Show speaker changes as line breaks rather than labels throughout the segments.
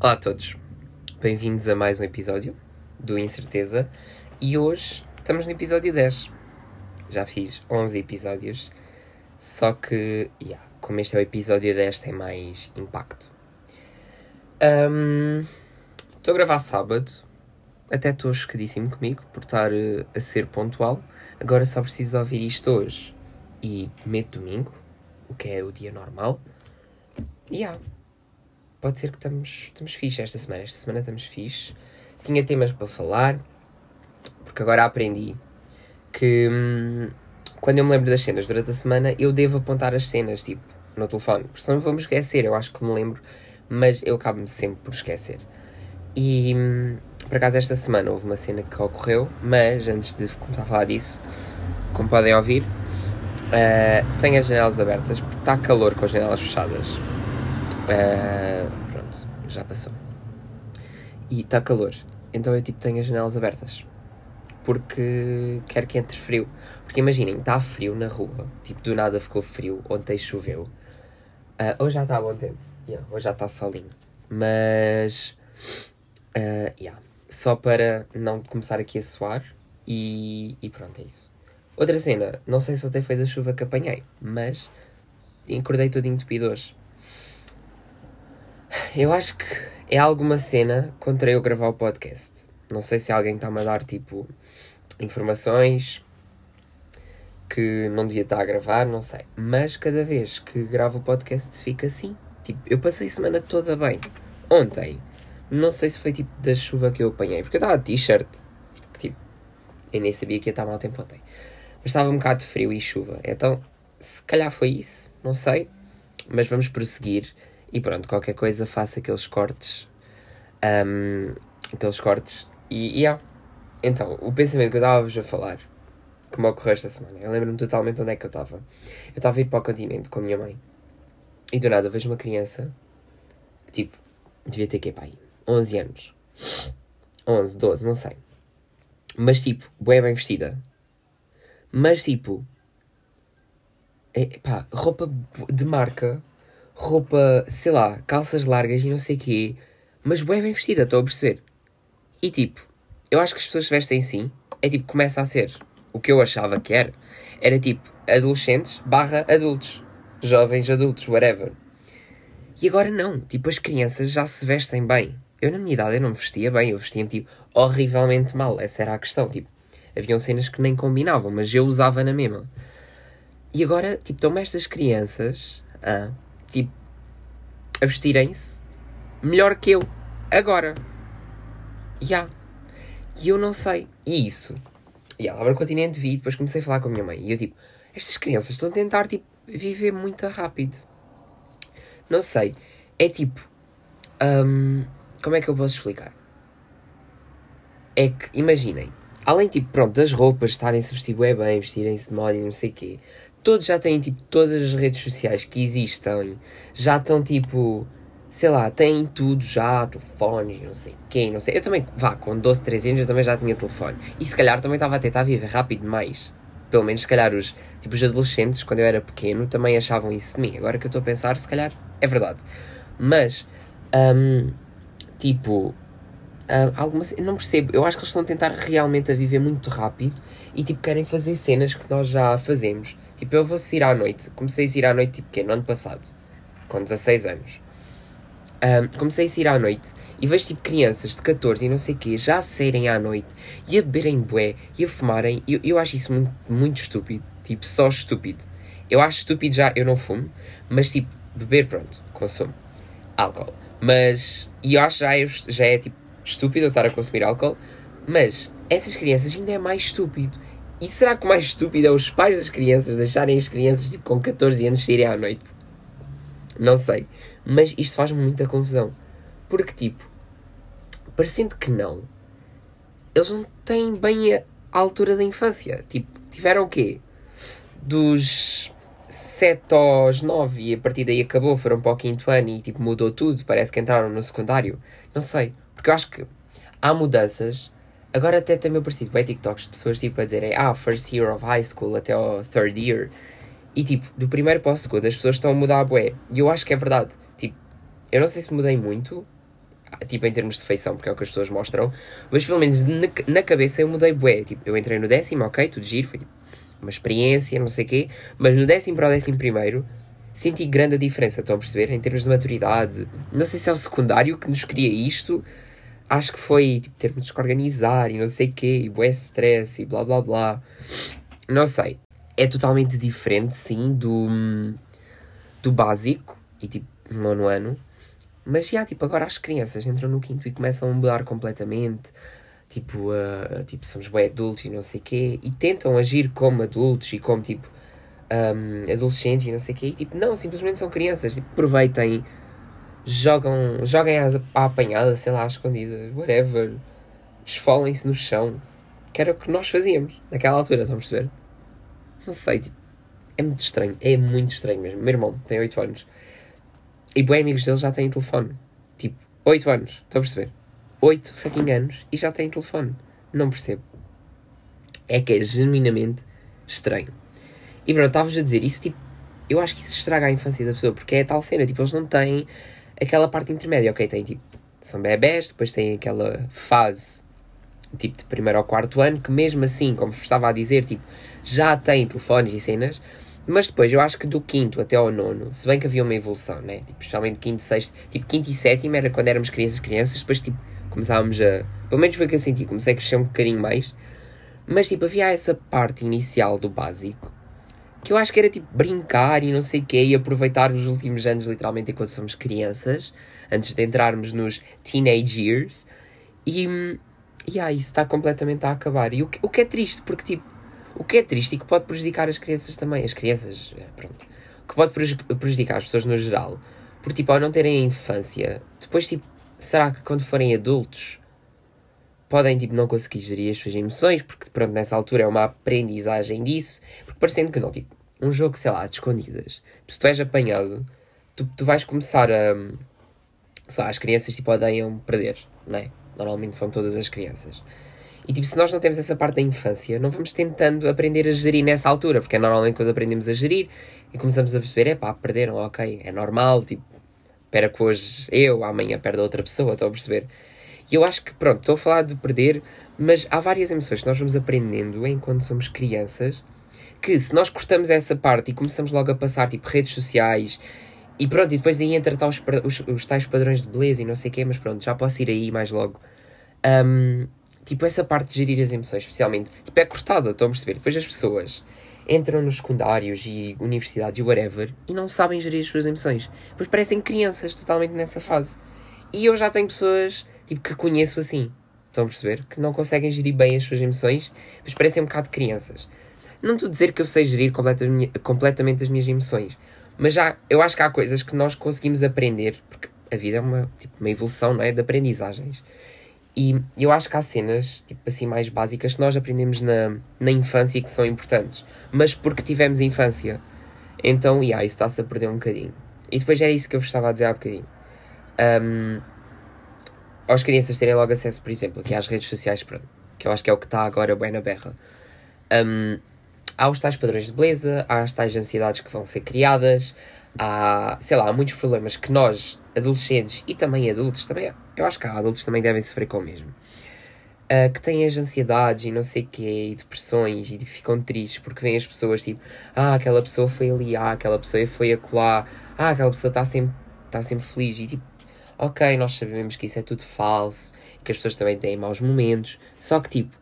Olá a todos, bem-vindos a mais um episódio do Incerteza e hoje estamos no episódio 10. Já fiz 11 episódios, só que, yeah, como este é o episódio 10, tem mais impacto. Um, Estou a gravar sábado, até estou chocadíssimo comigo por estar uh, a ser pontual. Agora só preciso ouvir isto hoje e meto domingo, o que é o dia normal. Yeah, pode ser que estamos, estamos fixe esta semana. Esta semana estamos fixe. Tinha temas para falar, porque agora aprendi que hum, quando eu me lembro das cenas durante a semana, eu devo apontar as cenas, tipo, no telefone. Porque senão vou-me esquecer, eu acho que me lembro, mas eu acabo-me sempre por esquecer. E hum, por acaso esta semana houve uma cena que ocorreu, mas antes de começar a falar disso, como podem ouvir, uh, tenho as janelas abertas porque está calor com as janelas fechadas. Uh, pronto, já passou. E está calor, então eu tipo tenho as janelas abertas porque quero que entre frio. Porque imaginem, está frio na rua, tipo do nada ficou frio, ontem choveu. Uh, hoje já está a bom tempo, yeah, hoje já está solinho. Mas, uh, yeah, só para não começar aqui a suar e, e pronto, é isso. Outra cena, não sei se ontem foi da chuva que apanhei, mas encordei tudo entupido hoje. Eu acho que é alguma cena contra eu gravar o podcast. Não sei se alguém está-me a dar tipo informações que não devia estar a gravar, não sei. Mas cada vez que gravo o podcast fica assim. Tipo, eu passei a semana toda bem. Ontem, não sei se foi tipo da chuva que eu apanhei, porque eu estava t-shirt. Tipo, eu nem sabia que ia estar mal tempo ontem. Mas estava um bocado de frio e chuva. Então, se calhar foi isso, não sei. Mas vamos prosseguir. E pronto, qualquer coisa faça aqueles cortes. Um, aqueles cortes. E, e yeah. Então, o pensamento que eu estava-vos a falar, que me ocorreu esta semana, eu lembro-me totalmente onde é que eu estava. Eu estava a ir para o continente com a minha mãe. E do nada vejo uma criança, tipo, devia ter que pai, 11 anos. 11, 12, não sei. Mas tipo, bem bem vestida. Mas tipo, é, pá, roupa de marca, roupa, sei lá, calças largas e não sei o quê, mas bem bem vestida, estou a perceber. E tipo, eu acho que as pessoas vestem sim, é tipo, começa a ser o que eu achava que era. Era tipo, adolescentes barra adultos. Jovens adultos, whatever. E agora não, tipo, as crianças já se vestem bem. Eu na minha idade eu não me vestia bem, eu vestia-me tipo horrivelmente mal, essa era a questão, tipo, haviam cenas que nem combinavam, mas eu usava na mesma. E agora, tipo, estão-me estas crianças, ah, tipo, a vestirem-se melhor que eu, agora. Já. Yeah. E eu não sei. E isso. E ela lá no continente vi, depois comecei a falar com a minha mãe. E eu tipo, estas crianças estão a tentar tipo, viver muito rápido. Não sei. É tipo. Um, como é que eu posso explicar? É que, imaginem, além tipo, pronto, das roupas estarem-se vestir bem, bem vestirem-se de moda e não sei o quê, todos já têm tipo todas as redes sociais que existem, já estão tipo sei lá, têm tudo já, telefones, não sei quem, não sei. Eu também, vá, com 12, 13 anos eu também já tinha telefone. E se calhar também estava a tentar viver rápido demais. Pelo menos, se calhar, os, tipo, os adolescentes, quando eu era pequeno, também achavam isso de mim. Agora que eu estou a pensar, se calhar, é verdade. Mas, um, tipo, um, não percebo. Eu acho que eles estão a tentar realmente a viver muito rápido e, tipo, querem fazer cenas que nós já fazemos. Tipo, eu vou sair à noite. Comecei a sair à noite, tipo, no ano passado. Com 16 anos um, comecei a sair à noite e vejo tipo crianças de 14 e não sei o quê já a saírem à noite e a beberem bué e a fumarem. Eu, eu acho isso muito, muito estúpido. Tipo, só estúpido. Eu acho estúpido já, eu não fumo, mas tipo, beber, pronto, consumo álcool. Mas, e eu acho já, já é tipo estúpido eu estar a consumir álcool, mas essas crianças ainda é mais estúpido. E será que o mais estúpido é os pais das crianças deixarem as crianças tipo com 14 anos saírem à noite? Não sei. Mas isto faz-me muita confusão. Porque, tipo, parecendo que não, eles não têm bem a altura da infância. Tipo, tiveram o quê? Dos 7 aos 9 e a partir daí acabou, foram para o quinto ano e tipo mudou tudo, parece que entraram no secundário. Não sei, porque eu acho que há mudanças. Agora até também parecido bem TikToks de pessoas tipo a dizerem ah, first year of high school até ao third year. E tipo, do primeiro para o segundo as pessoas estão a mudar a bué. E eu acho que é verdade. Tipo, eu não sei se mudei muito. tipo em termos de feição, porque é o que as pessoas mostram, mas pelo menos na, na cabeça eu mudei bué. Tipo, eu entrei no décimo, ok, tudo giro, foi tipo uma experiência, não sei o quê, mas no décimo para o décimo primeiro senti grande a diferença, estão a perceber? Em termos de maturidade. Não sei se é o secundário que nos cria isto. Acho que foi tipo, termos que organizar e não sei o quê, e bué stress e blá blá blá. Não sei. É totalmente diferente, sim, do, do básico e tipo nono ano. Mas já, tipo, agora as crianças entram no quinto e começam a mudar completamente. Tipo, uh, tipo somos bem adultos e não sei o quê. E tentam agir como adultos e como, tipo, um, adolescentes e não sei o quê. E, tipo, não, simplesmente são crianças. Tipo, aproveitem, jogam, joguem às, à apanhada, sei lá, escondidas, whatever. Esfolem-se no chão. Que era o que nós fazíamos naquela altura, estão a perceber? Não sei, tipo, é muito estranho. É muito estranho mesmo. Meu irmão tem 8 anos. E bem amigos dele já têm telefone. Tipo, 8 anos, estão a perceber? 8 fucking anos e já têm telefone. Não percebo. É que é genuinamente estranho. E pronto, estavas a dizer, isso tipo, eu acho que isso estraga a infância da pessoa, porque é tal cena, tipo, eles não têm aquela parte intermédia, ok? Tem tipo, são bebés, depois tem aquela fase, tipo, de primeiro ao quarto ano, que mesmo assim, como estava a dizer, tipo, já têm telefones e cenas, mas depois eu acho que do quinto até ao nono, se bem que havia uma evolução, né? Tipo, especialmente quinto, sexto, tipo, quinto e sétimo era quando éramos crianças, crianças, depois tipo, começávamos a. Pelo menos foi o que eu senti, comecei a crescer um bocadinho mais. Mas tipo, havia essa parte inicial do básico que eu acho que era tipo brincar e não sei o quê e aproveitar os últimos anos, literalmente, enquanto somos crianças, antes de entrarmos nos teenage years. E, e ah, isso está completamente a acabar. E o que, o que é triste, porque tipo, o que é triste e que pode prejudicar as crianças também, as crianças, é, pronto, que pode prejudicar as pessoas no geral, porque tipo, ao não terem a infância, depois tipo, será que quando forem adultos podem tipo não conseguir gerir as suas emoções, porque pronto, nessa altura é uma aprendizagem disso, parecendo que não, tipo, um jogo, sei lá, de escondidas, se tu és apanhado, tu, tu vais começar a, sei lá, as crianças tipo odeiam perder, não é? Normalmente são todas as crianças. E tipo, se nós não temos essa parte da infância, não vamos tentando aprender a gerir nessa altura, porque é normalmente quando aprendemos a gerir e começamos a perceber, é pá, perderam, ok, é normal, tipo, espera que hoje eu, amanhã perde outra pessoa, estou a perceber? E eu acho que, pronto, estou a falar de perder, mas há várias emoções que nós vamos aprendendo enquanto somos crianças, que se nós cortamos essa parte e começamos logo a passar, tipo, redes sociais, e pronto, e depois daí entra os, os, os tais padrões de beleza e não sei o quê, mas pronto, já posso ir aí mais logo. Um, tipo, essa parte de gerir as emoções, especialmente, tipo, é cortada, estão a perceber? Depois as pessoas entram nos secundários e universidades e whatever e não sabem gerir as suas emoções. Depois parecem crianças totalmente nessa fase. E eu já tenho pessoas tipo, que conheço assim. Estão a perceber? Que não conseguem gerir bem as suas emoções, mas parecem um bocado crianças. Não estou a dizer que eu sei gerir completamente as minhas emoções, mas já, eu acho que há coisas que nós conseguimos aprender, porque a vida é uma, tipo, uma evolução não é? de aprendizagens. E eu acho que há cenas, tipo assim, mais básicas que nós aprendemos na, na infância e que são importantes, mas porque tivemos infância. Então, yeah, isso está-se a perder um bocadinho. E depois era isso que eu vos estava a dizer há bocadinho. Um, as crianças terem logo acesso, por exemplo, aqui às redes sociais, que eu acho que é o que está agora bem na berra. Um, há os tais padrões de beleza, há as tais ansiedades que vão ser criadas, há, sei lá, há muitos problemas que nós, adolescentes e também adultos, também, eu acho que há adultos também devem sofrer com o mesmo. Uh, que têm as ansiedades e não sei o quê, e depressões, e ficam tristes porque vêm as pessoas tipo, ah, aquela pessoa foi ali, ah, aquela pessoa foi acolá, ah, aquela pessoa está sempre, tá sempre feliz, e tipo, ok, nós sabemos que isso é tudo falso, que as pessoas também têm maus momentos, só que tipo,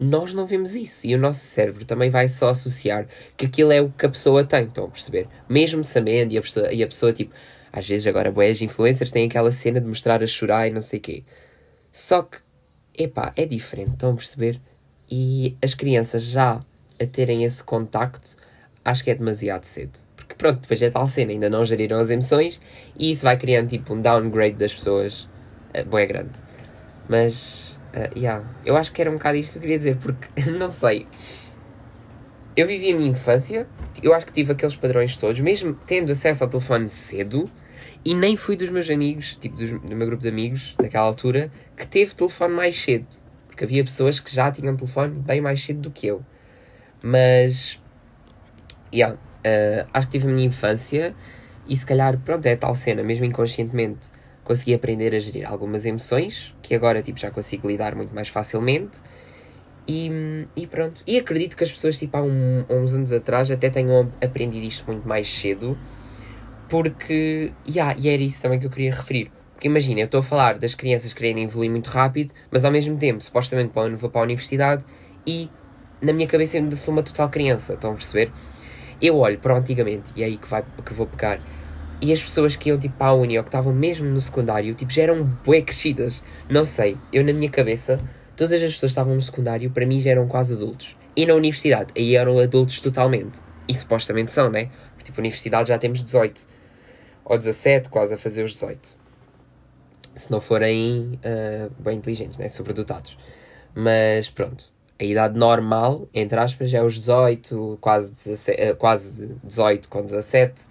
nós não vemos isso e o nosso cérebro também vai só associar que aquilo é o que a pessoa tem, estão a perceber? Mesmo sabendo, e a pessoa, e a pessoa tipo, às vezes agora boas influencers têm aquela cena de mostrar a chorar e não sei o quê. Só que, epá, é diferente, estão a perceber? E as crianças já a terem esse contacto, acho que é demasiado cedo pronto, depois é tal cena, ainda não geriram as emoções e isso vai criando tipo um downgrade das pessoas uh, bem grande. Mas, uh, yeah, eu acho que era um bocado isto que eu queria dizer, porque não sei. Eu vivi a minha infância, eu acho que tive aqueles padrões todos, mesmo tendo acesso ao telefone cedo, e nem fui dos meus amigos, tipo dos, do meu grupo de amigos, daquela altura, que teve telefone mais cedo. Porque havia pessoas que já tinham telefone bem mais cedo do que eu. Mas, yeah, Uh, acho que tive a minha infância e se calhar, pronto, é tal cena, mesmo inconscientemente, consegui aprender a gerir algumas emoções, que agora tipo, já consigo lidar muito mais facilmente. E, e pronto. E acredito que as pessoas, tipo, há, um, há uns anos atrás até tenham aprendido isto muito mais cedo, porque. Yeah, e era isso também que eu queria referir. Porque imagina, eu estou a falar das crianças quererem evoluir muito rápido, mas ao mesmo tempo, supostamente, para vou para a universidade e na minha cabeça ainda sou uma total criança. Estão a perceber? Eu olho para antigamente, e é aí que, vai, que vou pegar. E as pessoas que iam tipo a uni ou que estavam mesmo no secundário, tipo, já eram bué crescidas. Não sei, eu na minha cabeça, todas as pessoas que estavam no secundário, para mim já eram quase adultos. E na universidade, aí eram adultos totalmente. E supostamente são, né? Porque tipo, universidade já temos 18. Ou 17, quase a fazer os 18. Se não forem uh, bem inteligentes, né? Sobredotados. Mas pronto. A idade normal, entre aspas, é os 18, quase, 17, uh, quase 18 com 17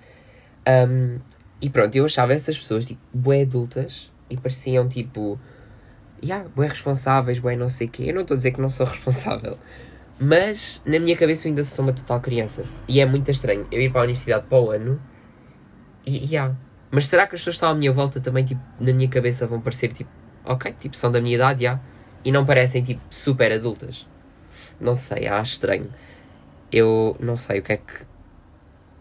um, e pronto, eu achava essas pessoas, tipo, bué adultas e pareciam, tipo, yeah, bué responsáveis, bué não sei o quê. Eu não estou a dizer que não sou responsável, mas na minha cabeça eu ainda sou uma total criança. E é muito estranho eu ir para a universidade para o ano e, yeah. Mas será que as pessoas que estão à minha volta também, tipo, na minha cabeça vão parecer, tipo, ok, tipo, são da minha idade, já, yeah, e não parecem, tipo, super adultas? Não sei, acho estranho. Eu não sei o que é que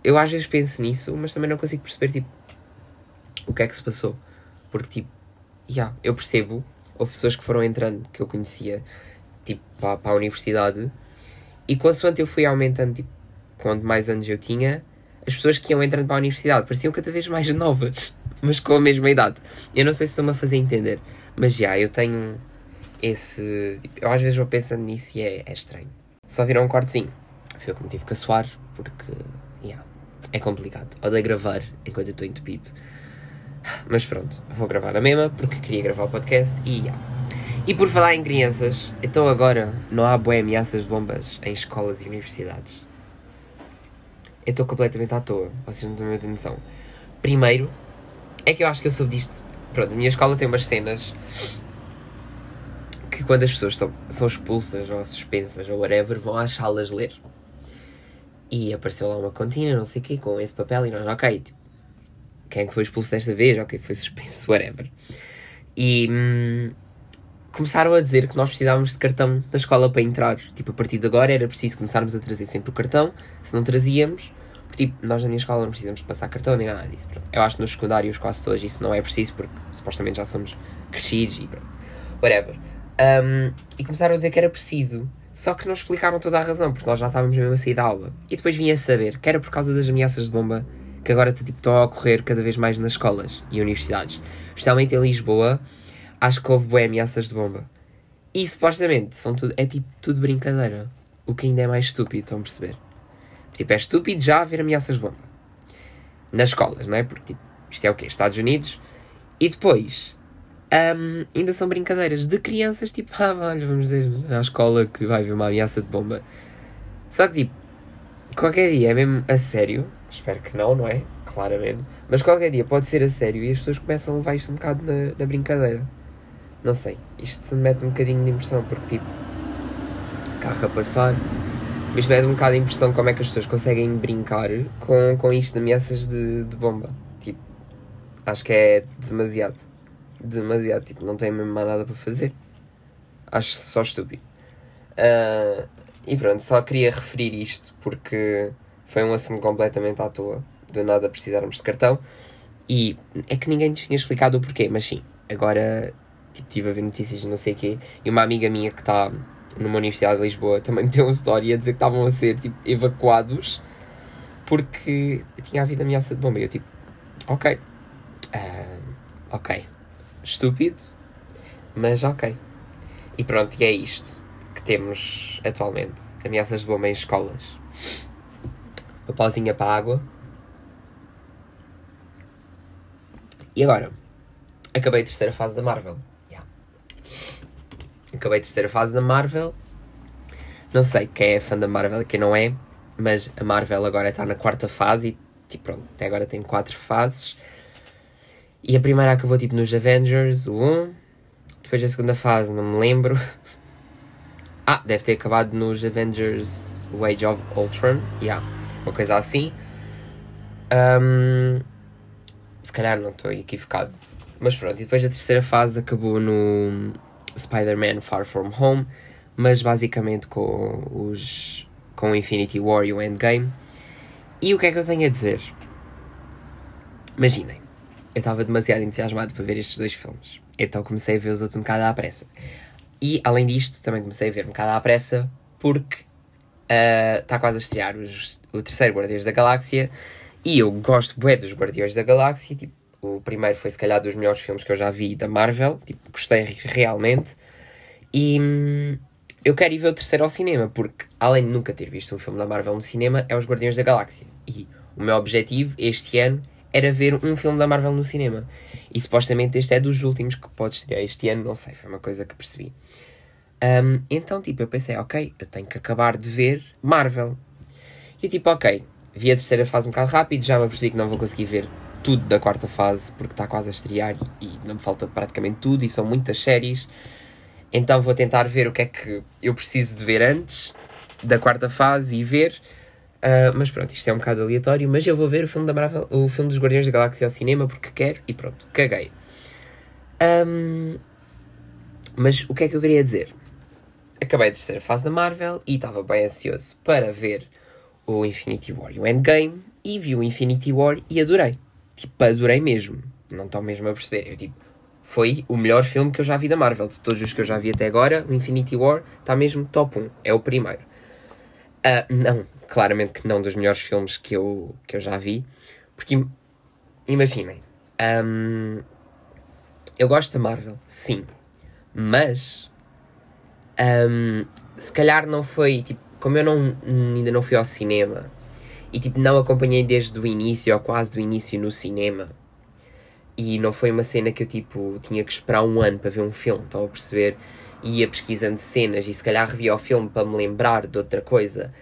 eu às vezes penso nisso, mas também não consigo perceber, tipo, o que é que se passou. Porque, tipo, yeah, eu percebo, houve pessoas que foram entrando, que eu conhecia, tipo, para, para a universidade, e consoante eu fui aumentando, tipo, quanto mais anos eu tinha, as pessoas que iam entrando para a universidade pareciam cada vez mais novas, mas com a mesma idade. Eu não sei se estou-me a fazer entender, mas já, yeah, eu tenho esse. Tipo, eu às vezes vou pensando nisso e é, é estranho. Só viram um cortezinho. Foi eu que me tive que assoar, porque. É complicado. Odeio gravar enquanto estou entupido. Mas pronto, vou gravar a mesma porque queria gravar o podcast e yeah. E por falar em crianças, então agora não há boé ameaças de bombas em escolas e universidades. Eu estou completamente à toa, vocês não têm muita noção. Primeiro, é que eu acho que eu soube disto. Pronto, a minha escola tem umas cenas que quando as pessoas são expulsas ou suspensas ou whatever, vão às salas ler. E apareceu lá uma continha, não sei o quê, com esse papel e nós, ok, tipo, quem é que foi expulso desta vez? Ok, foi suspenso, whatever. E hum, começaram a dizer que nós precisávamos de cartão da escola para entrar. Tipo, a partir de agora era preciso começarmos a trazer sempre o cartão. Se não trazíamos, porque, tipo, nós na minha escola não precisamos passar cartão nem nada disso. Pronto. Eu acho que nos secundários quase todos isso não é preciso porque supostamente já somos crescidos e pronto. Whatever. Um, e começaram a dizer que era preciso só que não explicaram toda a razão, porque nós já estávamos mesmo a sair da aula. E depois vinha a saber que era por causa das ameaças de bomba que agora tipo, estão a ocorrer cada vez mais nas escolas e universidades. Especialmente em Lisboa, acho que houve boas ameaças de bomba. E supostamente são tudo, é tipo tudo brincadeira. O que ainda é mais estúpido, estão a perceber? Tipo, é estúpido já haver ameaças de bomba. Nas escolas, não é? Porque tipo, isto é o quê? Estados Unidos. E depois, um, ainda são brincadeiras de crianças, tipo, ah, vamos dizer, à escola que vai haver uma ameaça de bomba. Só que, tipo, qualquer dia é mesmo a sério, espero que não, não é? Claramente, mas qualquer dia pode ser a sério e as pessoas começam a levar isto um bocado na, na brincadeira. Não sei, isto me mete um bocadinho de impressão, porque, tipo, carro a passar, isto mete um bocado de impressão como é que as pessoas conseguem brincar com, com isto de ameaças de, de bomba. Tipo, acho que é demasiado demasiado, tipo, não tenho mesmo mais nada para fazer. Acho só estúpido. Uh, e pronto, só queria referir isto porque foi um assunto completamente à toa. Do nada precisarmos de cartão. E é que ninguém tinha explicado o porquê, mas sim, agora tipo, estive a ver notícias não sei o quê. E uma amiga minha que está numa universidade de Lisboa também deu uma história a dizer que estavam a ser tipo, evacuados porque tinha havido ameaça de bomba. E eu tipo, ok, uh, ok, estúpido, mas ok. E pronto, e é isto que temos atualmente: ameaças de bomba em escolas. Uma pausinha para a água. E agora? Acabei a terceira fase da Marvel. Yeah. Acabei a terceira fase da Marvel. Não sei quem é fã da Marvel e quem não é, mas a Marvel agora está na quarta fase e tipo, pronto, até agora tem quatro fases. E a primeira acabou tipo nos Avengers, o 1. Depois a segunda fase, não me lembro. Ah, deve ter acabado nos Avengers Age of Ultron. Yeah, uma coisa assim. Um, se calhar não estou equivocado. Mas pronto, e depois a terceira fase acabou no Spider-Man Far From Home, mas basicamente com os com Infinity War e o Endgame. E o que é que eu tenho a dizer? Imaginem, eu estava demasiado entusiasmado para ver estes dois filmes, então comecei a ver os outros um bocado à pressa. E além disto, também comecei a ver um bocado à pressa porque está uh, quase a estrear os, o terceiro Guardiões da Galáxia e eu gosto bem dos Guardiões da Galáxia. Tipo, o primeiro foi se calhar dos melhores filmes que eu já vi da Marvel, tipo, gostei realmente. E hum, eu quero ir ver o terceiro ao cinema, porque além de nunca ter visto um filme da Marvel no cinema, é os Guardiões da Galáxia. E o meu objetivo este ano era ver um filme da Marvel no cinema. E supostamente este é dos últimos que pode estrear este ano, não sei, foi uma coisa que percebi. Um, então, tipo, eu pensei, ok, eu tenho que acabar de ver Marvel. E eu, tipo, ok, vi a terceira fase um bocado rápido, já me percebi que não vou conseguir ver tudo da quarta fase porque está quase a estrear e, e não me falta praticamente tudo e são muitas séries. Então vou tentar ver o que é que eu preciso de ver antes da quarta fase e ver. Uh, mas pronto, isto é um bocado aleatório. Mas eu vou ver o filme da Marvel, o filme dos Guardiões da Galáxia ao cinema porque quero e pronto, caguei. Um, mas o que é que eu queria dizer? Acabei a terceira fase da Marvel e estava bem ansioso para ver o Infinity War e o Endgame e vi o Infinity War e adorei. Tipo, adorei mesmo. Não estão mesmo a perceber. Eu tipo, foi o melhor filme que eu já vi da Marvel. De todos os que eu já vi até agora, o Infinity War está mesmo top 1. É o primeiro. Uh, não, claramente que não dos melhores filmes que eu, que eu já vi. Porque, imaginem, um, eu gosto da Marvel, sim. Mas, um, se calhar não foi, tipo, como eu não, ainda não fui ao cinema e, tipo, não acompanhei desde o início ou quase do início no cinema e não foi uma cena que eu, tipo, tinha que esperar um ano para ver um filme, estão a perceber? Ia pesquisando cenas e se calhar revia o filme para me lembrar de outra coisa.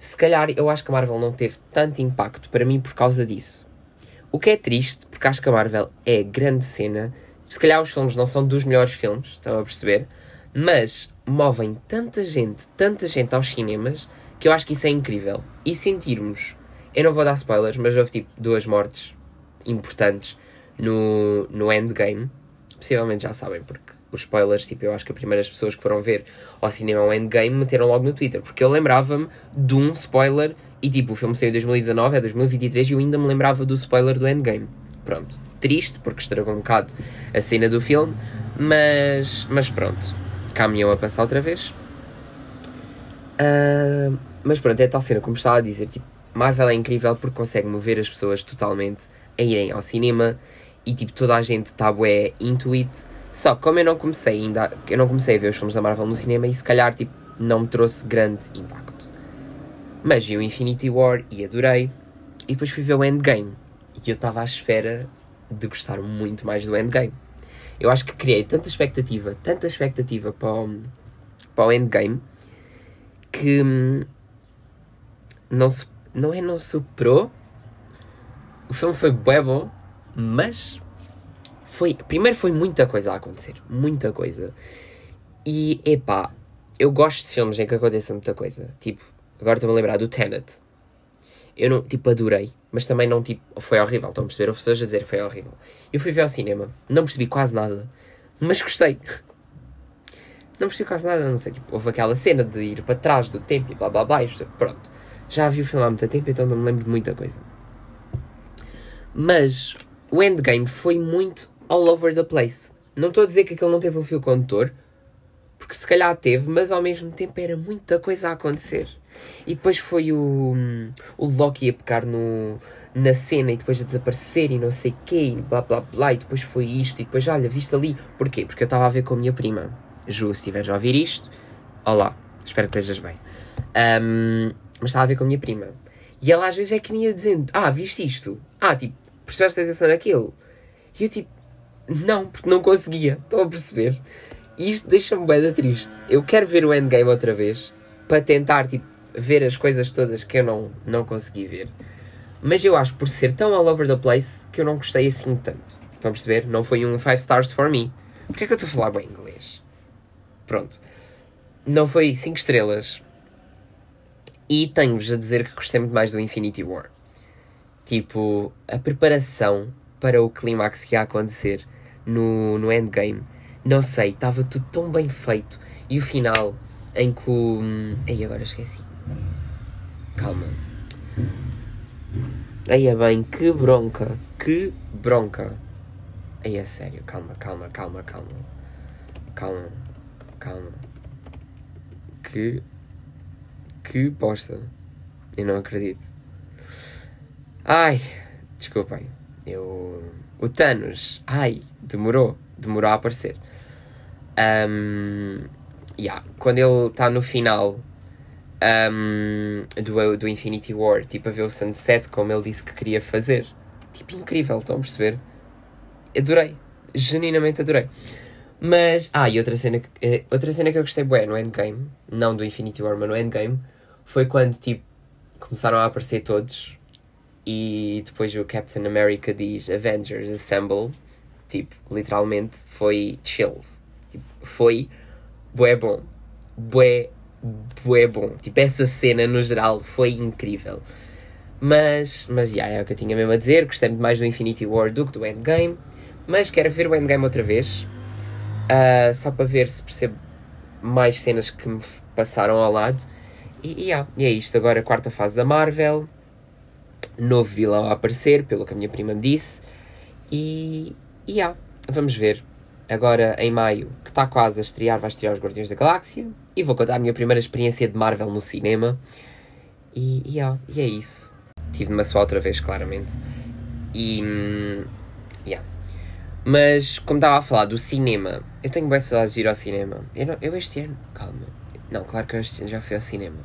Se calhar eu acho que a Marvel não teve tanto impacto para mim por causa disso. O que é triste, porque acho que a Marvel é grande cena. Se calhar os filmes não são dos melhores filmes, estão a perceber? Mas movem tanta gente, tanta gente aos cinemas, que eu acho que isso é incrível. E sentirmos, eu não vou dar spoilers, mas houve tipo duas mortes importantes no, no Endgame. Possivelmente já sabem, porque os spoilers, tipo, eu acho que as primeiras pessoas que foram ver ao cinema o Endgame meteram logo no Twitter, porque eu lembrava-me de um spoiler e tipo, o filme saiu em 2019, é 2023 e eu ainda me lembrava do spoiler do Endgame. Pronto. Triste, porque estragou um bocado a cena do filme, mas, mas pronto. Caminham a passar outra vez. Uh, mas pronto, é tal cena, como estava a dizer, tipo, Marvel é incrível porque consegue mover as pessoas totalmente a irem ao cinema e tipo toda a gente está bué into it. Só que como eu não comecei ainda, eu não comecei a ver os filmes da Marvel no cinema e se calhar tipo não me trouxe grande impacto. Mas vi o Infinity War e adorei. E depois fui ver o Endgame. E eu estava à espera de gostar muito mais do Endgame. Eu acho que criei tanta expectativa, tanta expectativa para o, para o Endgame que hum, não, não é não superou. O filme foi bem bom, mas foi. Primeiro foi muita coisa a acontecer. Muita coisa. E epá, eu gosto de filmes em que aconteça muita coisa. Tipo, agora estou-me a lembrar do Tenet. Eu não, tipo, adorei, mas também não, tipo, foi horrível. Estão a perceber? Houve a dizer foi horrível. Eu fui ver ao cinema, não percebi quase nada, mas gostei. Não percebi quase nada, não sei. Tipo, houve aquela cena de ir para trás do tempo e blá blá blá. E, pronto. Já vi o filme há muito tempo, então não me lembro de muita coisa. Mas o Endgame foi muito all over the place. Não estou a dizer que aquele não teve um fio condutor, porque se calhar teve, mas ao mesmo tempo era muita coisa a acontecer. E depois foi o, o Loki a pegar no, na cena e depois a desaparecer e não sei quê, e blá blá blá, e depois foi isto, e depois olha, viste ali. Porquê? Porque eu estava a ver com a minha prima. Ju, se estiveres a ouvir isto, olá, espero que estejas bem. Um, mas estava a ver com a minha prima. E ela às vezes é que me ia dizendo: Ah, viste isto? Ah, tipo, percebeste atenção naquilo? E eu tipo, não, porque não conseguia. Estão a perceber? E isto deixa-me bem triste. Eu quero ver o Endgame outra vez para tentar, tipo, ver as coisas todas que eu não, não consegui ver. Mas eu acho por ser tão all over the place que eu não gostei assim tanto. Estão a perceber? Não foi um 5 stars for me. Porquê é que eu estou a falar bem inglês? Pronto. Não foi 5 estrelas. E tenho-vos a dizer que gostei muito mais do Infinity War. Tipo, a preparação para o clímax que ia acontecer no, no Endgame. Não sei, estava tudo tão bem feito. E o final, em que o. Ei, agora esqueci. Calma. Aí é bem, que bronca. Que bronca. Aí é sério, calma, calma, calma, calma. Calma, calma. Que. Que bosta. Eu não acredito. Ai, desculpem. Eu. O Thanos. Ai, demorou. Demorou a aparecer. Um, yeah, quando ele está no final um, do, do Infinity War, tipo a ver o Sunset como ele disse que queria fazer. Tipo, incrível, estão a perceber? Adorei. Genuinamente adorei. Mas, ah, e outra cena, que, eh, outra cena que eu gostei bem no Endgame, não do Infinity War, mas no Endgame, foi quando, tipo, começaram a aparecer todos e depois o Captain America diz Avengers Assemble, tipo, literalmente foi chills. Tipo, foi bué bom. Bué, bué bom. Tipo, essa cena no geral foi incrível. Mas, mas, yeah, é o que eu tinha mesmo a dizer. Gostei muito mais do Infinity War do que do Endgame. Mas quero ver o Endgame outra vez. Uh, só para ver se percebo mais cenas que me passaram ao lado. E, yeah, e é isto. Agora, a quarta fase da Marvel. Novo vilão a aparecer, pelo que a minha prima me disse. E, e yeah, vamos ver. Agora, em maio, que está quase a estrear, vai estrear os Guardiões da Galáxia. E vou contar a minha primeira experiência de Marvel no cinema. E, e, yeah, e é isso. Tive de me outra vez, claramente. E. Hum, yeah. Mas, como estava a falar do cinema, eu tenho boas saudades de ir ao cinema. Eu, não, eu este ano, calma. Não, claro que eu este ano já fui ao cinema.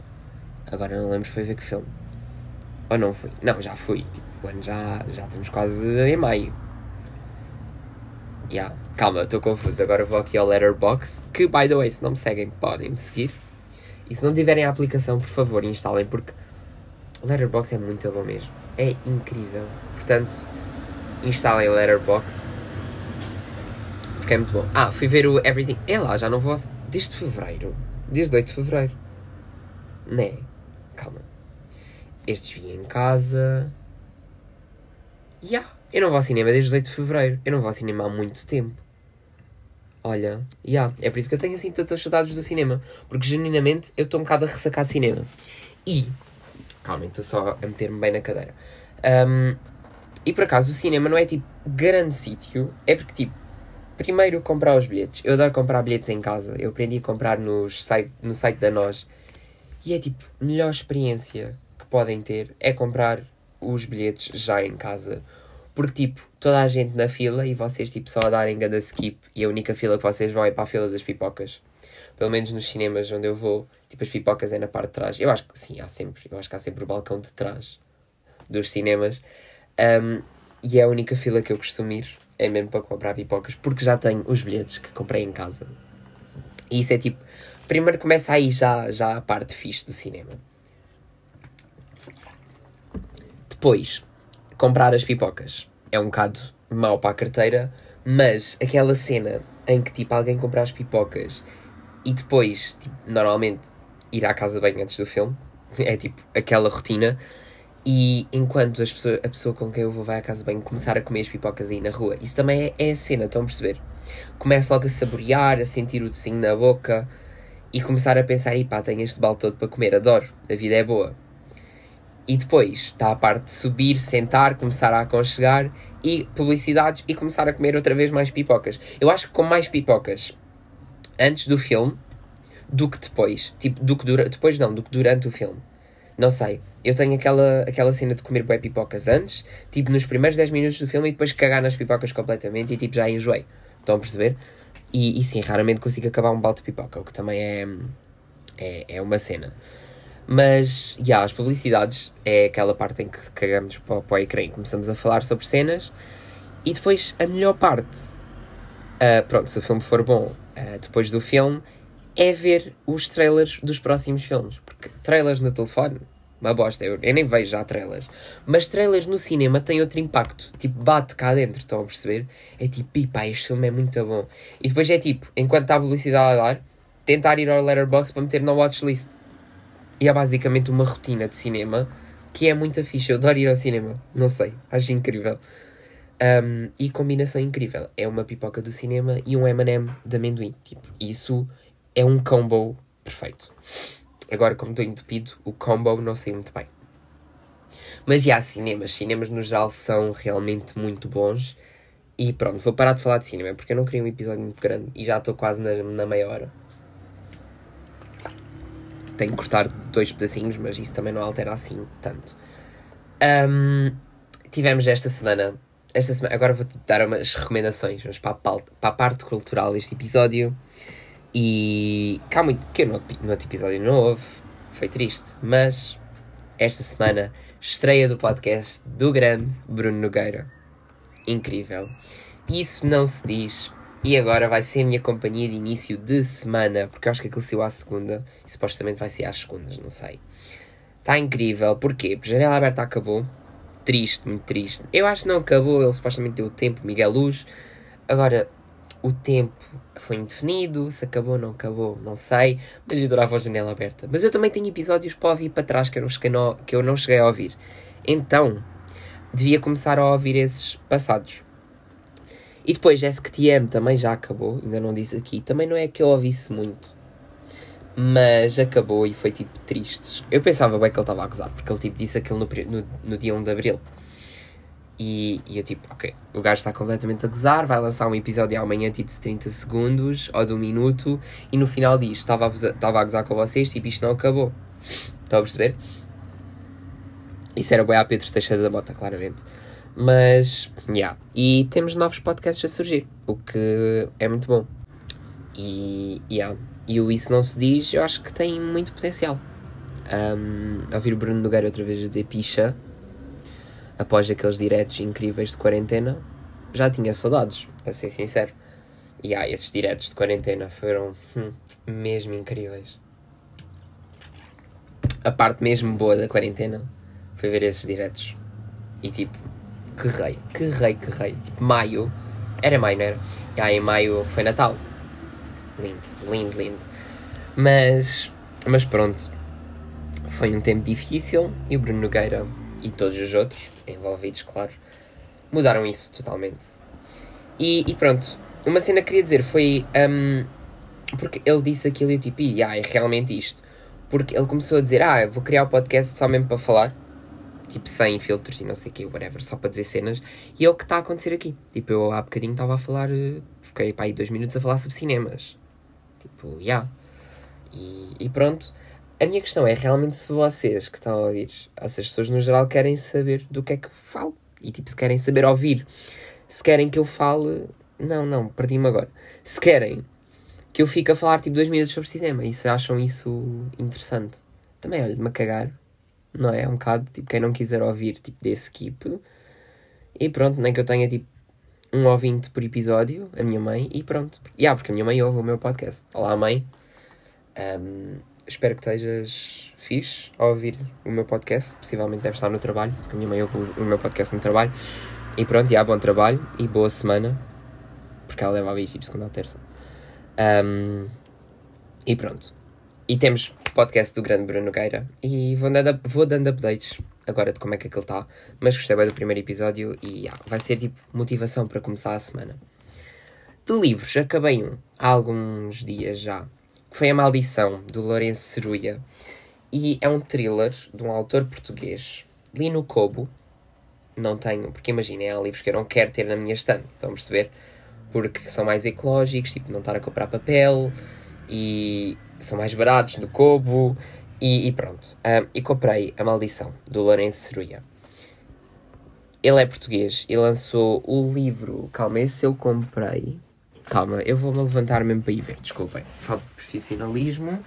Agora não lembro foi ver que filme. Ou não fui? Não, já fui. Tipo, o ano já, já estamos quase em maio. Yeah. Calma, estou confuso. Agora vou aqui ao Letterbox. Que, by the way, se não me seguem, podem me seguir. E se não tiverem a aplicação, por favor, instalem, porque Letterbox é muito bom mesmo. É incrível. Portanto, instalem o Letterbox. Porque é muito bom. Ah, fui ver o Everything. É lá, já não vou. Desde fevereiro. Desde 8 de fevereiro. Né? Calma. Estes vi em casa. Yeah. Eu não vou ao cinema desde 8 de fevereiro. Eu não vou ao cinema há muito tempo. Olha, yeah. é por isso que eu tenho assim tantas saudades do cinema. Porque genuinamente eu estou um bocado a ressacar de cinema. E. Calma, estou só a meter-me bem na cadeira. Um, e por acaso o cinema não é tipo grande sítio. É porque tipo primeiro comprar os bilhetes. Eu adoro comprar bilhetes em casa. Eu aprendi a comprar nos site, no site da Nós. E é tipo, melhor experiência que podem ter é comprar os bilhetes já em casa. Porque tipo, toda a gente na fila e vocês tipo só a darem ganda skip e a única fila que vocês vão é para a fila das pipocas. Pelo menos nos cinemas onde eu vou, tipo as pipocas é na parte de trás. Eu acho que sim, há sempre. Eu acho que há sempre o balcão de trás dos cinemas. Um, e é a única fila que eu costumo ir é mesmo para comprar pipocas, porque já tenho os bilhetes que comprei em casa. E isso é tipo, primeiro começa aí já, já a parte fixe do cinema. Depois, comprar as pipocas. É um bocado mau para a carteira, mas aquela cena em que tipo alguém compra as pipocas e depois, tipo, normalmente, ir à casa bem antes do filme, é tipo aquela rotina e enquanto as pessoas, a pessoa com quem eu vou vai à casa bem começar a comer as pipocas aí na rua, isso também é, é a cena, estão a perceber? Começa logo a saborear, a sentir o docinho na boca e começar a pensar, e pá, tenho este balde todo para comer, adoro, a vida é boa. E depois está a parte de subir, sentar, começar a aconchegar e publicidades e começar a comer outra vez mais pipocas. Eu acho que com mais pipocas antes do filme do que depois. Tipo, do que dura, depois não, do que durante o filme. Não sei. Eu tenho aquela, aquela cena de comer bué pipocas antes, tipo nos primeiros 10 minutos do filme e depois cagar nas pipocas completamente e tipo já enjoei. Estão a perceber? E, e sim, raramente consigo acabar um balde de pipoca, o que também é, é, é uma cena. Mas, já, yeah, as publicidades é aquela parte em que cagamos para, o ecrã e começamos a falar sobre cenas. E depois, a melhor parte, uh, pronto, se o filme for bom, uh, depois do filme, é ver os trailers dos próximos filmes. Porque trailers no telefone, uma bosta, eu, eu nem vejo já trailers. Mas trailers no cinema têm outro impacto. Tipo, bate cá dentro, estão a perceber? É tipo, pá, este filme é muito bom. E depois é tipo, enquanto está a publicidade a dar, tentar ir ao letterbox para meter na watchlist. E é basicamente uma rotina de cinema que é muito fixe. Eu adoro ir ao cinema. Não sei, acho incrível. Um, e combinação incrível. É uma pipoca do cinema e um M&M de amendoim. Tipo, isso é um combo perfeito. Agora, como estou entupido, o combo não sei muito bem. Mas já, cinemas. Cinemas no geral são realmente muito bons. E pronto, vou parar de falar de cinema porque eu não queria um episódio muito grande e já estou quase na, na meia hora. Tenho que cortar dois pedacinhos, mas isso também não altera assim tanto. Um, tivemos esta semana. Esta semana agora vou-te dar umas recomendações vamos para, a, para a parte cultural deste episódio. E cá muito que no, no outro episódio não houve. Foi triste. Mas esta semana, estreia do podcast do grande Bruno Nogueira. Incrível. Isso não se diz e agora vai ser a minha companhia de início de semana, porque eu acho que aquele saiu à segunda e supostamente vai ser às segundas, não sei. Está incrível, porquê? Porque janela aberta acabou. Triste, muito triste. Eu acho que não acabou, ele supostamente deu tempo, Miguel Luz. Agora, o tempo foi indefinido, se acabou ou não acabou, não sei, mas eu adorava a janela aberta. Mas eu também tenho episódios para ouvir para trás que eu não que eu não cheguei a ouvir. Então, devia começar a ouvir esses passados. E depois SKTM também já acabou, ainda não disse aqui. Também não é que eu ouvisse muito. Mas acabou e foi tipo triste. Eu pensava bem que ele estava a gozar, porque ele tipo disse aquilo no, no, no dia 1 de Abril. E, e, eu tipo, ok, o gajo está completamente a gozar, vai lançar um episódio amanhã tipo de 30 segundos ou de um minuto e no final diz, estava a, a gozar com vocês, tipo, isto não acabou. Estão a perceber? Isso era bem a Pedro Teixeira da Mota, claramente. Mas, yeah. E temos novos podcasts a surgir, o que é muito bom. E, yeah. e o Isso Não Se Diz, eu acho que tem muito potencial. Um, ouvir o Bruno Nogueira outra vez dizer picha, após aqueles diretos incríveis de quarentena, já tinha saudades, para ser sincero. E ah, esses diretos de quarentena foram hum, mesmo incríveis. A parte mesmo boa da quarentena foi ver esses diretos. E tipo, que rei, que rei, que rei. Tipo, maio, era maio, não era? E aí em maio foi Natal. Lindo, lindo, lindo. Mas, mas pronto, foi um tempo difícil e o Bruno Nogueira e todos os outros envolvidos, claro, mudaram isso totalmente. E, e pronto, uma cena que queria dizer foi. Um, porque ele disse aquilo e eu tipo, ah, é realmente isto. Porque ele começou a dizer, ah, vou criar o podcast só mesmo para falar tipo, sem filtros e não sei o quê, whatever, só para dizer cenas. E é o que está a acontecer aqui. Tipo, eu há bocadinho estava a falar, eh, fiquei para aí dois minutos a falar sobre cinemas. Tipo, já. Yeah. E, e pronto. A minha questão é realmente se vocês que estão a ouvir, essas pessoas no geral querem saber do que é que falo. E tipo, se querem saber ouvir. Se querem que eu fale. Não, não, perdi-me agora. Se querem que eu fique a falar tipo dois minutos sobre cinema e se acham isso interessante. Também, olha, de me a cagar não é? É um bocado, tipo, quem não quiser ouvir, tipo, desse skip. E pronto, nem que eu tenha, tipo, um ouvinte por episódio, a minha mãe, e pronto. E yeah, porque a minha mãe ouve o meu podcast. Olá, mãe. Um, espero que estejas fixe a ouvir o meu podcast. Possivelmente deve estar no trabalho, porque a minha mãe ouve o meu podcast no trabalho. E pronto, e yeah, bom trabalho e boa semana. Porque ela leva a isto, tipo, segunda ou terça. Um, e pronto. E temos podcast do grande Bruno Gueira e vou dando, vou dando updates agora de como é que aquilo está. Mas gostei bem do primeiro episódio e yeah, vai ser tipo motivação para começar a semana. De livros, acabei um há alguns dias já, que foi A Maldição, do Lourenço Ceruia. E é um thriller de um autor português. Li no Kobo, não tenho, porque imaginem, há livros que eu não quero ter na minha estante, estão a perceber? Porque são mais ecológicos, tipo, não estar a comprar papel e são mais baratos do Kobo e, e pronto. Um, e comprei A Maldição, do Lourenço Ceruia. Ele é português e lançou o livro. Calma, esse eu comprei. Calma, eu vou-me levantar mesmo para ir ver, desculpem. Falta de profissionalismo.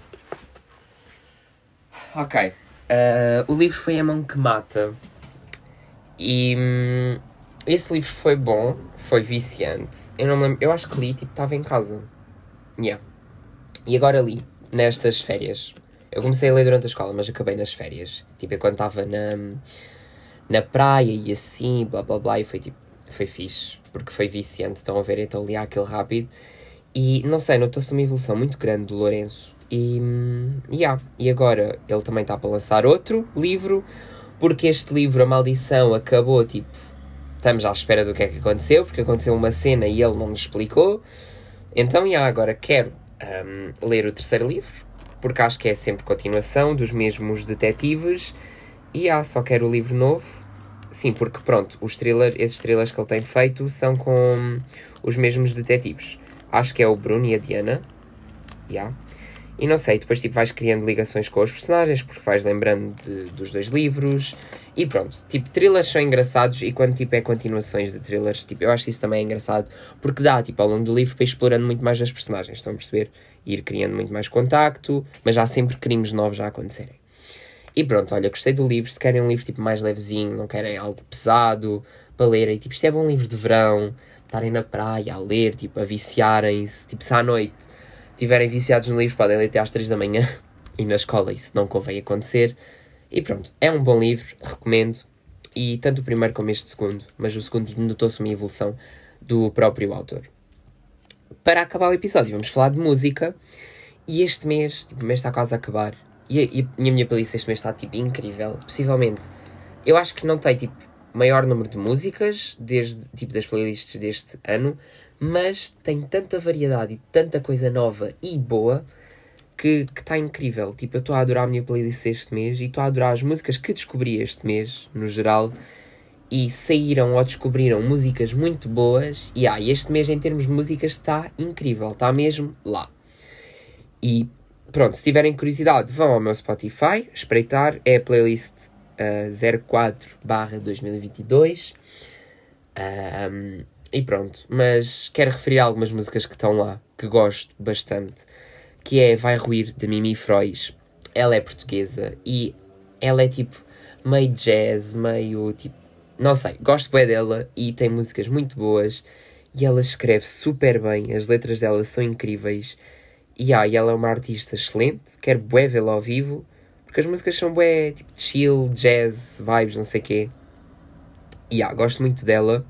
Ok. Uh, o livro foi A Mão que Mata. E hum, esse livro foi bom, foi viciante. Eu não lembro, eu acho que li, tipo, estava em casa. Yeah. E agora li nestas férias. Eu comecei a ler durante a escola, mas acabei nas férias. Tipo, eu quando estava na, na praia e assim, blá blá blá, e foi tipo, foi fixe, porque foi viciante. Estão a ver, então li aquele rápido. E não sei, notou-se uma evolução muito grande do Lourenço. E, yeah. e agora ele também está para lançar outro livro, porque este livro, A Maldição, acabou tipo estamos à espera do que é que aconteceu, porque aconteceu uma cena e ele não nos explicou. Então, e agora quero um, ler o terceiro livro, porque acho que é sempre continuação dos mesmos detetives. E ah, só quero o livro novo. Sim, porque pronto, os thriller, esses thrillers que ele tem feito são com os mesmos detetives. Acho que é o Bruno e a Diana. Yeah. E não sei, depois tipo, vais criando ligações com os personagens, porque vais lembrando de, dos dois livros. E pronto, tipo, thrillers são engraçados e quando tipo é continuações de thrillers, tipo, eu acho que isso também é engraçado, porque dá, tipo, ao longo do livro para ir explorando muito mais as personagens, estão a perceber? Ir criando muito mais contacto, mas há sempre crimes novos a acontecerem. E pronto, olha, gostei do livro, se querem um livro tipo mais levezinho, não querem algo pesado para ler, e tipo, isto é bom livro de verão, estarem na praia a ler, tipo, a viciarem-se, tipo, se à noite estiverem viciados no livro, podem ler até às 3 da manhã, e na escola isso não convém acontecer. E pronto, é um bom livro, recomendo. E tanto o primeiro como este segundo, mas o segundo notou-se uma evolução do próprio autor. Para acabar o episódio, vamos falar de música. E este mês, tipo, o mês está quase a acabar. E a, e a minha playlist este mês está tipo incrível. Possivelmente, eu acho que não tem tipo maior número de músicas desde tipo das playlists deste ano, mas tem tanta variedade e tanta coisa nova e boa que está incrível. Tipo, eu estou a adorar a minha playlist este mês e estou a adorar as músicas que descobri este mês, no geral. E saíram ou descobriram músicas muito boas. E ah, este mês, em termos de músicas, está incrível. Está mesmo lá. E pronto, se tiverem curiosidade, vão ao meu Spotify, espreitar. É a playlist uh, 04 2022. Um, e pronto, mas quero referir algumas músicas que estão lá, que gosto bastante que é Vai Ruir, de Mimi Frois. Ela é portuguesa e ela é tipo meio jazz, meio tipo. Não sei, gosto bem dela e tem músicas muito boas e ela escreve super bem, as letras dela são incríveis e, ah, e ela é uma artista excelente, quero bué vê-la ao vivo porque as músicas são bué tipo chill, jazz, vibes, não sei o quê. E ah, gosto muito dela.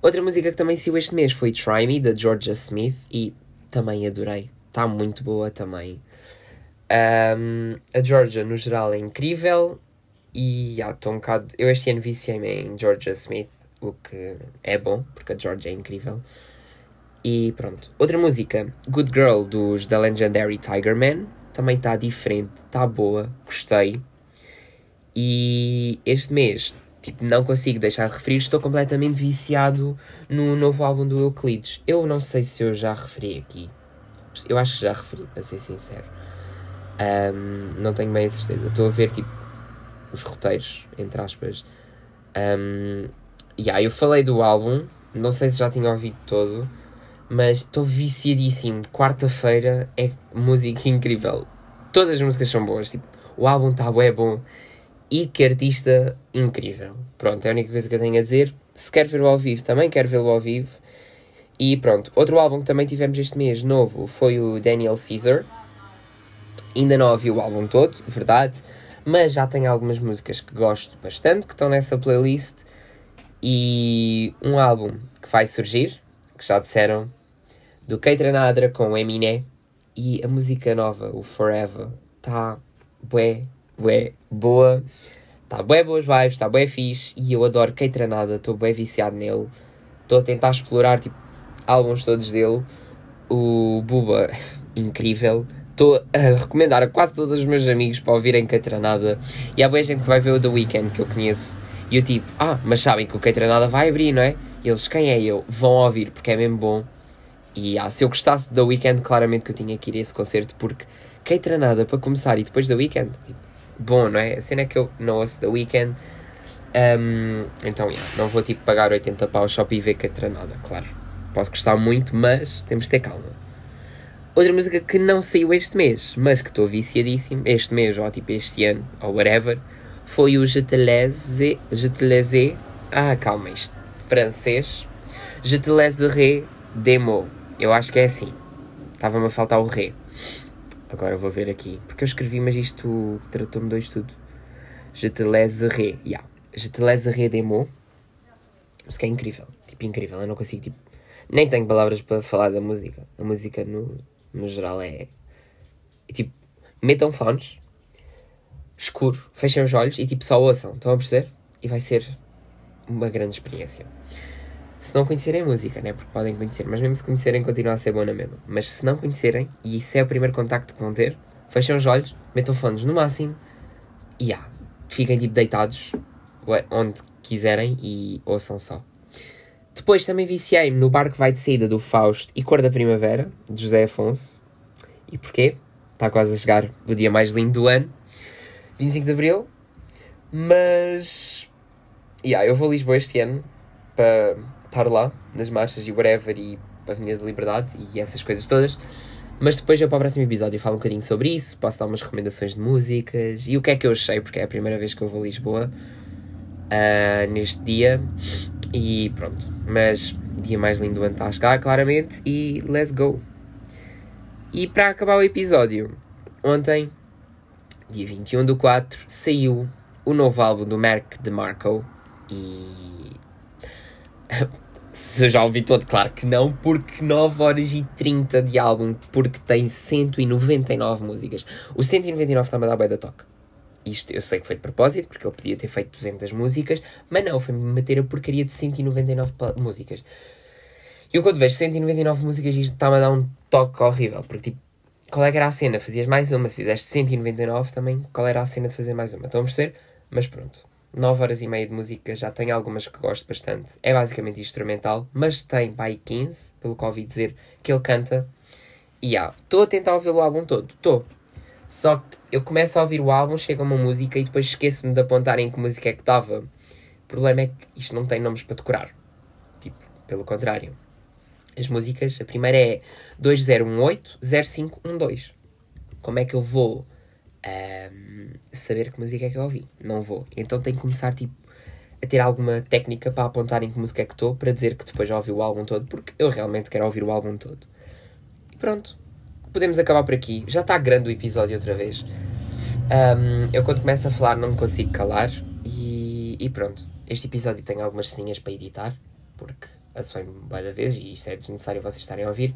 Outra música que também saiu este mês foi Try Me, da Georgia Smith, e também adorei está muito boa também. Um, a Georgia, no geral, é incrível. E yeah, estou um bocado. Eu este ano viciei-me em Georgia Smith, o que é bom, porque a Georgia é incrível. E pronto. Outra música, Good Girl, dos The Legendary Tiger Man. Também está diferente, está boa, gostei. E este mês, tipo, não consigo deixar de referir, estou completamente viciado no novo álbum do Euclides. Eu não sei se eu já referi aqui, eu acho que já referi, para ser sincero. Um, não tenho bem a certeza. Estou a ver, tipo, os roteiros, entre aspas. Um, yeah, eu falei do álbum, não sei se já tinha ouvido todo, mas estou viciadíssimo. Quarta-feira é música incrível. Todas as músicas são boas, tipo, o álbum está é bom. E que artista incrível. Pronto, é a única coisa que eu tenho a dizer. Se quer ver o ao vivo, também quero vê-lo ao vivo. E pronto, outro álbum que também tivemos este mês novo foi o Daniel Caesar. Ainda não ouvi o álbum todo, verdade, mas já tenho algumas músicas que gosto bastante, que estão nessa playlist. E um álbum que vai surgir, que já disseram, do Keitra Nadra com Eminem. E a música nova, o Forever, está bué, bué, boa. Está bué boas vibes, está bué fixe. E eu adoro Keitra Nada, estou bué viciado nele. Estou a tentar explorar, tipo, álbuns todos dele. O Buba, incrível. Estou a recomendar a quase todos os meus amigos para ouvirem Catranada. E há boa gente que vai ver o The Weeknd que eu conheço. E eu tipo, ah, mas sabem que o Catranada vai abrir, não é? E eles, quem é eu? Vão ouvir porque é mesmo bom. E ah, se eu gostasse do The Weeknd, claramente que eu tinha que ir a esse concerto porque Catranada para começar e depois The Weeknd, tipo, bom, não é? A cena é que eu não ouço The Weeknd. Um, então, yeah, não vou tipo pagar 80 paus só para ir ver Catranada, claro. Posso gostar muito, mas temos de ter calma. Outra música que não saiu este mês, mas que estou viciadíssimo, este mês, ou tipo este ano, ou whatever, foi o Je te laisse, ah, calma, isto, francês, Je te laisserai demo. Eu acho que é assim. Estava-me a faltar o ré. Agora vou ver aqui. Porque eu escrevi, mas isto tratou-me dois tudo. Je te laisserai, yeah. Je te laisserai demo. Mas que é incrível. Tipo, incrível. Eu não consigo, tipo, nem tenho palavras para falar da música. A música, no, no geral, é, é tipo, metam fones, escuro, fechem os olhos e tipo, só ouçam. Estão a perceber? E vai ser uma grande experiência. Se não conhecerem música, né? Porque podem conhecer, mas mesmo se conhecerem, continua a ser boa na mesma. Mas se não conhecerem, e isso é o primeiro contacto que vão ter, fechem os olhos, metam fones no máximo e yeah, fiquem tipo deitados onde quiserem e ouçam só. Depois também viciei no barco vai de saída do Fausto e Cor da Primavera, de José Afonso. E porquê? Está quase a chegar o dia mais lindo do ano, 25 de Abril. Mas. Yeah, eu vou a Lisboa este ano para estar lá, nas marchas e whatever, e Avenida da Liberdade e essas coisas todas. Mas depois eu para o próximo episódio falo um bocadinho sobre isso, posso dar umas recomendações de músicas e o que é que eu achei, porque é a primeira vez que eu vou a Lisboa uh, neste dia. E pronto, mas dia mais lindo do ano está a chegar, claramente, e let's go! E para acabar o episódio, ontem, dia 21 do 4, saiu o novo álbum do Mark DeMarco e se já ouvi todo, claro que não, porque 9 horas e 30 de álbum, porque tem 199 músicas. O 199 está-me a dar bem da toque. Isto eu sei que foi de propósito, porque ele podia ter feito 200 músicas, mas não, foi-me meter a porcaria de 199 músicas. E eu quando vejo 199 músicas, isto está-me a dar um toque horrível, porque tipo, qual é que era a cena? Fazias mais uma, se fizeste 199 também, qual era a cena de fazer mais uma? Estão a perceber? Mas pronto. 9 horas e meia de música, já tem algumas que gosto bastante. É basicamente instrumental, mas tem pai 15, pelo que ouvi dizer, que ele canta. E ah, estou a tentar ouvir o álbum todo, estou. Só que eu começo a ouvir o álbum, chega uma música e depois esqueço-me de apontar em que música é que estava. O problema é que isto não tem nomes para decorar. Tipo, pelo contrário. As músicas, a primeira é 2018-0512. Como é que eu vou um, saber que música é que eu ouvi. Não vou. Então tenho que começar tipo, a ter alguma técnica para apontar em que música é que estou, para dizer que depois já ouvi o álbum todo, porque eu realmente quero ouvir o álbum todo. E pronto. Podemos acabar por aqui. Já está grande o episódio outra vez. Um, eu quando começo a falar não me consigo calar e, e pronto. Este episódio tem algumas ceninhas para editar, porque assoei-me bem da vez e isto é desnecessário vocês estarem a ouvir.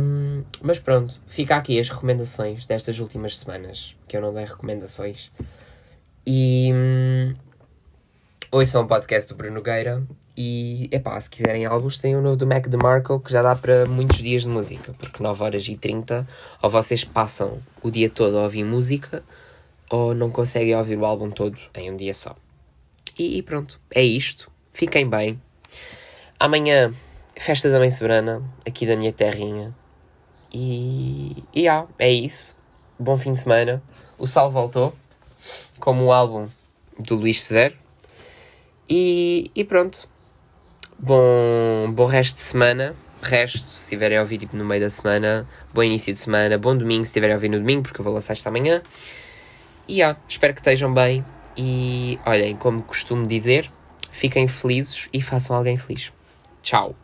Um, mas pronto, fica aqui as recomendações destas últimas semanas, que eu não dei recomendações. E hum, ouçam o podcast do Bruno Gueira. E epá, se quiserem álbuns, tem o novo do Mac DeMarco que já dá para muitos dias de música, porque 9 horas e 30, ou vocês passam o dia todo a ouvir música, ou não conseguem ouvir o álbum todo em um dia só. E, e pronto, é isto. Fiquem bem. Amanhã festa da Mãe Soberana, aqui da minha terrinha. E, e ah, é isso. Bom fim de semana. O Sal voltou, como o álbum do Luís Severo. E, e pronto. Bom, bom resto de semana. Resto, se estiverem a ouvir tipo, no meio da semana, bom início de semana, bom domingo, se estiverem a ouvir no domingo, porque eu vou lançar esta manhã. E ah, espero que estejam bem. E olhem, como costumo dizer, fiquem felizes e façam alguém feliz. Tchau.